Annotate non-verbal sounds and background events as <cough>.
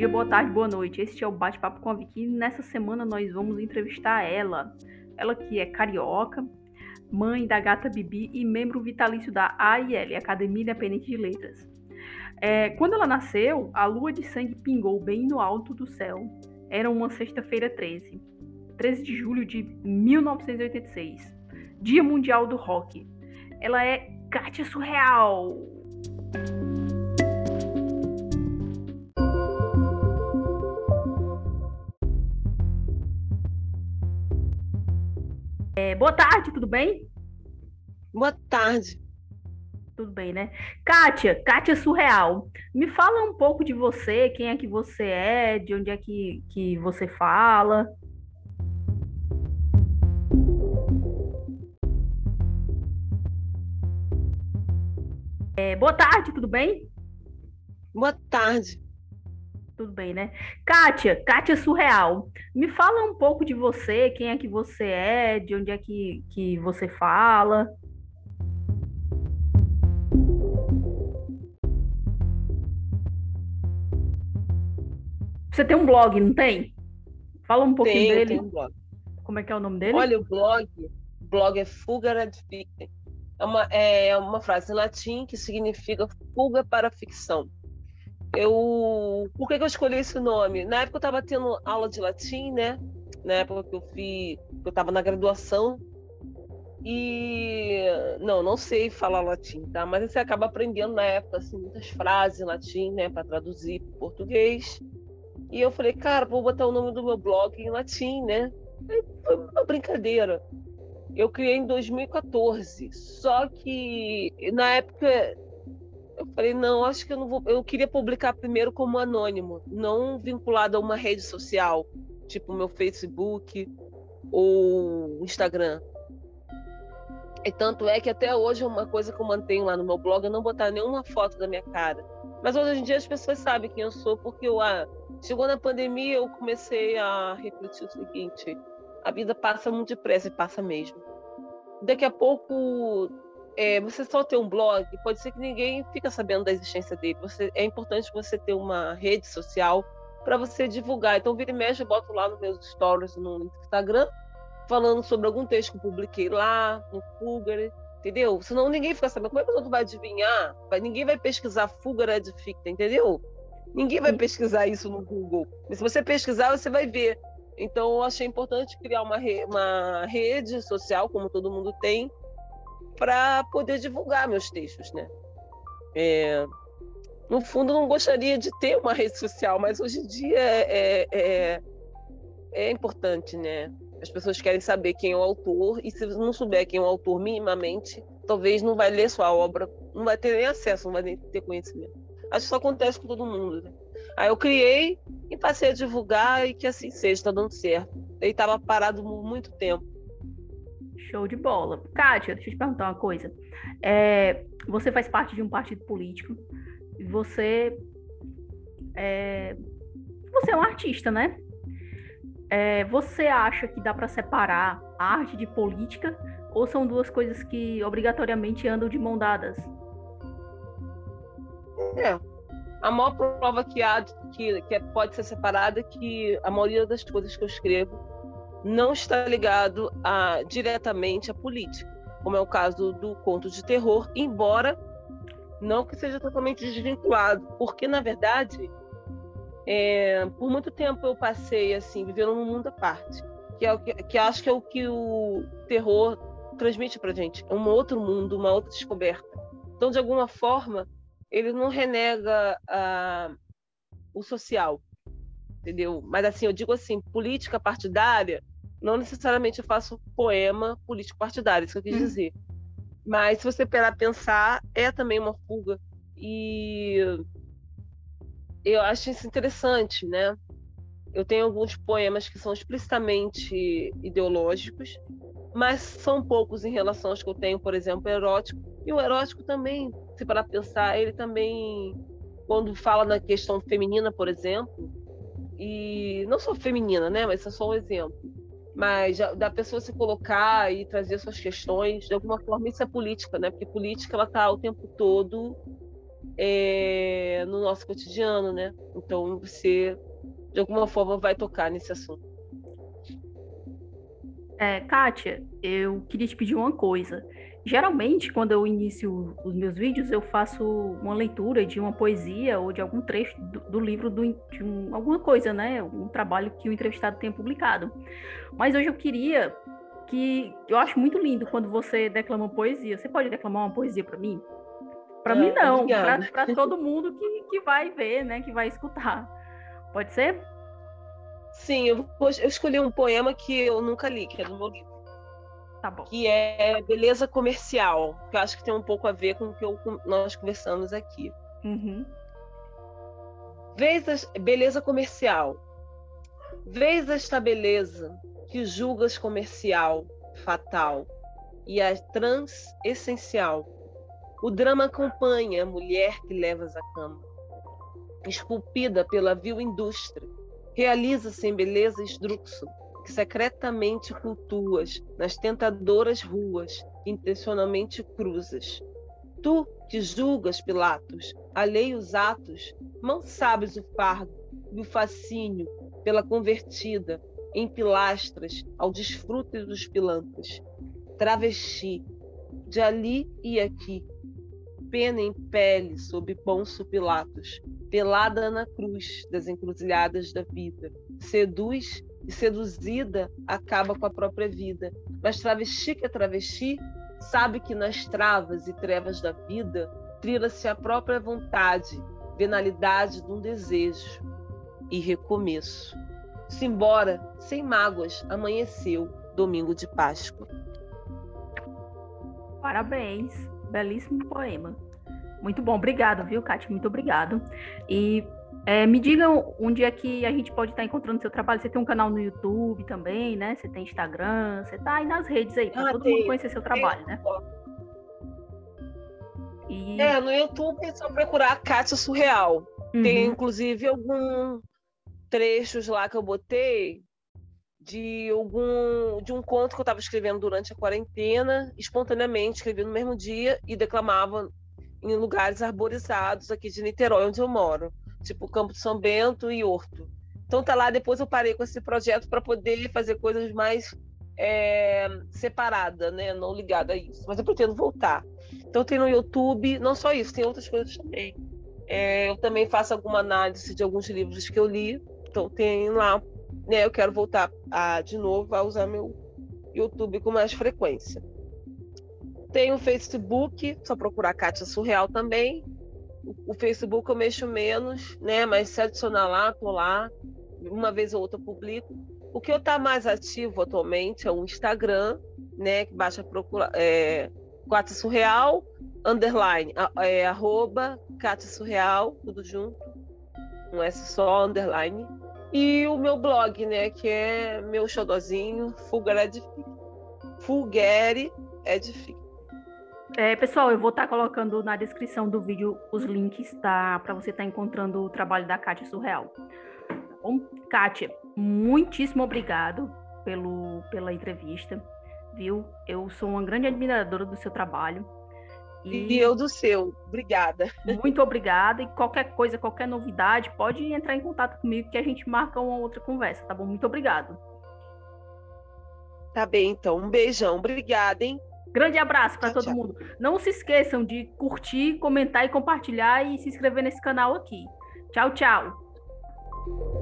dia, boa tarde, boa noite. Este é o Bate-Papo com a Vicky. Nessa semana nós vamos entrevistar ela. Ela que é carioca, mãe da gata Bibi e membro vitalício da AIL, Academia Independente de Letras. É, quando ela nasceu, a lua de sangue pingou bem no alto do céu. Era uma sexta-feira 13, 13 de julho de 1986, Dia Mundial do Rock. Ela é Kátia Surreal. É, boa tarde, tudo bem? Boa tarde. Tudo bem, né? Kátia, Kátia Surreal. Me fala um pouco de você, quem é que você é, de onde é que, que você fala. É, boa tarde, tudo bem? Boa tarde. Tudo bem, né? Kátia, Kátia Surreal. Me fala um pouco de você, quem é que você é, de onde é que, que você fala. Você tem um blog, não tem? Fala um pouquinho Tenho, dele. tenho um blog. Como é que é o nome dele? Olha, o blog, o blog é Fuga ad Fictem. É uma, é uma frase em latim que significa fuga para a ficção. Eu, por que, que eu escolhi esse nome? Na época eu estava tendo aula de latim, né? Na época que eu fiz, eu estava na graduação e não, não sei falar latim, tá? Mas você acaba aprendendo na época assim muitas frases em latim, né, para traduzir para português. E eu falei, cara, vou botar o nome do meu blog em latim, né? Foi uma brincadeira. Eu criei em 2014, só que na época falei, não, acho que eu não vou. Eu queria publicar primeiro como anônimo, não vinculado a uma rede social, tipo meu Facebook ou Instagram. E tanto é que até hoje é uma coisa que eu mantenho lá no meu blog, eu não botar nenhuma foto da minha cara. Mas hoje em dia as pessoas sabem quem eu sou, porque eu, ah, chegou na pandemia, eu comecei a refletir o seguinte: a vida passa muito depressa e passa mesmo. Daqui a pouco é, você só ter um blog, pode ser que ninguém fica sabendo da existência dele. Você, é importante você ter uma rede social para você divulgar. Então, vira e mexe, eu boto lá nos meus stories no Instagram, falando sobre algum texto que eu publiquei lá, no Fugger, entendeu? Senão ninguém fica sabendo. Como é que você vai adivinhar? Vai, ninguém vai pesquisar Fugger Ad Ficta, entendeu? Ninguém vai pesquisar isso no Google. Mas se você pesquisar, você vai ver. Então, eu achei importante criar uma, re uma rede social, como todo mundo tem, para poder divulgar meus textos, né? É, no fundo, não gostaria de ter uma rede social, mas hoje em dia é, é, é, importante, né? As pessoas querem saber quem é o autor, e se não souber quem é o autor minimamente, talvez não vai ler sua obra, não vai ter nem acesso, não vai nem ter conhecimento. Acho que isso acontece com todo mundo, né? Aí eu criei e passei a divulgar e que assim seja, está dando certo. Ele estava parado muito tempo. Show de bola. Kátia, deixa eu te perguntar uma coisa. É, você faz parte de um partido político. Você é, você é um artista, né? É, você acha que dá para separar arte de política ou são duas coisas que obrigatoriamente andam de mão dadas? É. A maior prova que há que, que pode ser separada é que a maioria das coisas que eu escrevo não está ligado a, diretamente à política, como é o caso do conto de terror, embora não que seja totalmente desvinculado, porque na verdade, é, por muito tempo eu passei assim vivendo num mundo à parte, que é o que, que acho que é o que o terror transmite para gente, é um outro mundo, uma outra descoberta. Então, de alguma forma, ele não renega a, o social, entendeu? Mas assim, eu digo assim, política partidária não necessariamente eu faço poema político partidário, isso que eu quis hum. dizer. Mas se você parar pensar, é também uma fuga. E eu acho isso interessante, né? Eu tenho alguns poemas que são explicitamente ideológicos, mas são poucos em relação aos que eu tenho, por exemplo, erótico. E o erótico também, se parar pensar, ele também, quando fala na questão feminina, por exemplo, e não só feminina, né? Mas é só um exemplo mas da pessoa se colocar e trazer suas questões, de alguma forma isso é política, né? Porque política ela está o tempo todo é, no nosso cotidiano, né? Então você de alguma forma vai tocar nesse assunto. É, Kátia, eu queria te pedir uma coisa. Geralmente, quando eu inicio os meus vídeos, eu faço uma leitura de uma poesia ou de algum trecho do, do livro do, de um, alguma coisa, né? Um trabalho que o entrevistado tenha publicado. Mas hoje eu queria que eu acho muito lindo quando você declama poesia. Você pode declamar uma poesia para mim? Para mim não, para todo <laughs> mundo que, que vai ver, né? Que vai escutar. Pode ser? Sim, eu, vou, eu escolhi um poema que eu nunca li, que é do meu livro. Tá bom. Que é Beleza Comercial, que eu acho que tem um pouco a ver com o que eu, nós conversamos aqui. Uhum. Vês a, beleza comercial. Vês esta beleza que julgas comercial, fatal, e a trans essencial. O drama acompanha a mulher que levas à cama, esculpida pela vil indústria, realiza-se em beleza esdrúxula, que secretamente cultuas nas tentadoras ruas, intencionalmente cruzas. Tu que julgas, Pilatos, alheios atos, não sabes o fardo e o fascínio pela convertida em pilastras ao desfrute dos pilantras. Travesti, de ali e aqui, pena em pele sob Pôncio Pilatos, pelada na cruz das encruzilhadas da vida, seduz e seduzida acaba com a própria vida. Mas travesti que é travesti, sabe que nas travas e trevas da vida trira-se a própria vontade, venalidade de um desejo e recomeço. Simbora, sem mágoas, amanheceu, domingo de Páscoa. Parabéns, belíssimo poema. Muito bom, obrigado, viu, Kátia? Muito obrigado. E é, me digam onde é que a gente pode estar encontrando seu trabalho. Você tem um canal no YouTube também, né? Você tem Instagram, você está aí nas redes aí, para ah, todo tem, mundo conhecer seu trabalho, né? E... É, no YouTube é só procurar Kátia Surreal. Uhum. Tem, inclusive, algum trechos lá que eu botei de algum de um conto que eu estava escrevendo durante a quarentena, espontaneamente, escrevi no mesmo dia e declamava em lugares arborizados aqui de Niterói, onde eu moro tipo Campo de São Bento e Horto. Então tá lá, depois eu parei com esse projeto para poder fazer coisas mais é, separada, né? Não ligada a isso. Mas eu pretendo voltar. Então tem no YouTube, não só isso, tem outras coisas também. É, eu também faço alguma análise de alguns livros que eu li. Então tem lá, né? Eu quero voltar a, de novo a usar meu YouTube com mais frequência. Tem o Facebook, só procurar Kátia Surreal também o Facebook eu mexo menos, né? Mas se adicionar lá, tô lá. Uma vez ou outra eu publico. O que eu tá mais ativo atualmente é o Instagram, né? Que basta procurar é, Cátia Surreal, underline, é, arroba Cátia Surreal, tudo junto. Um S só, underline. E o meu blog, né? Que é meu xodozinho, Fulgare Edific. Fulgare Edific. É, pessoal, eu vou estar tá colocando na descrição do vídeo os links tá, para você estar tá encontrando o trabalho da Kátia Surreal. Bom, Kátia, muitíssimo obrigado pelo, pela entrevista, viu? Eu sou uma grande admiradora do seu trabalho. E, e eu do seu. Obrigada. Muito obrigada. E qualquer coisa, qualquer novidade, pode entrar em contato comigo que a gente marca uma outra conversa, tá bom? Muito obrigado. Tá bem, então. Um beijão. Obrigada, hein? Grande abraço para todo tchau. mundo. Não se esqueçam de curtir, comentar e compartilhar e se inscrever nesse canal aqui. Tchau, tchau.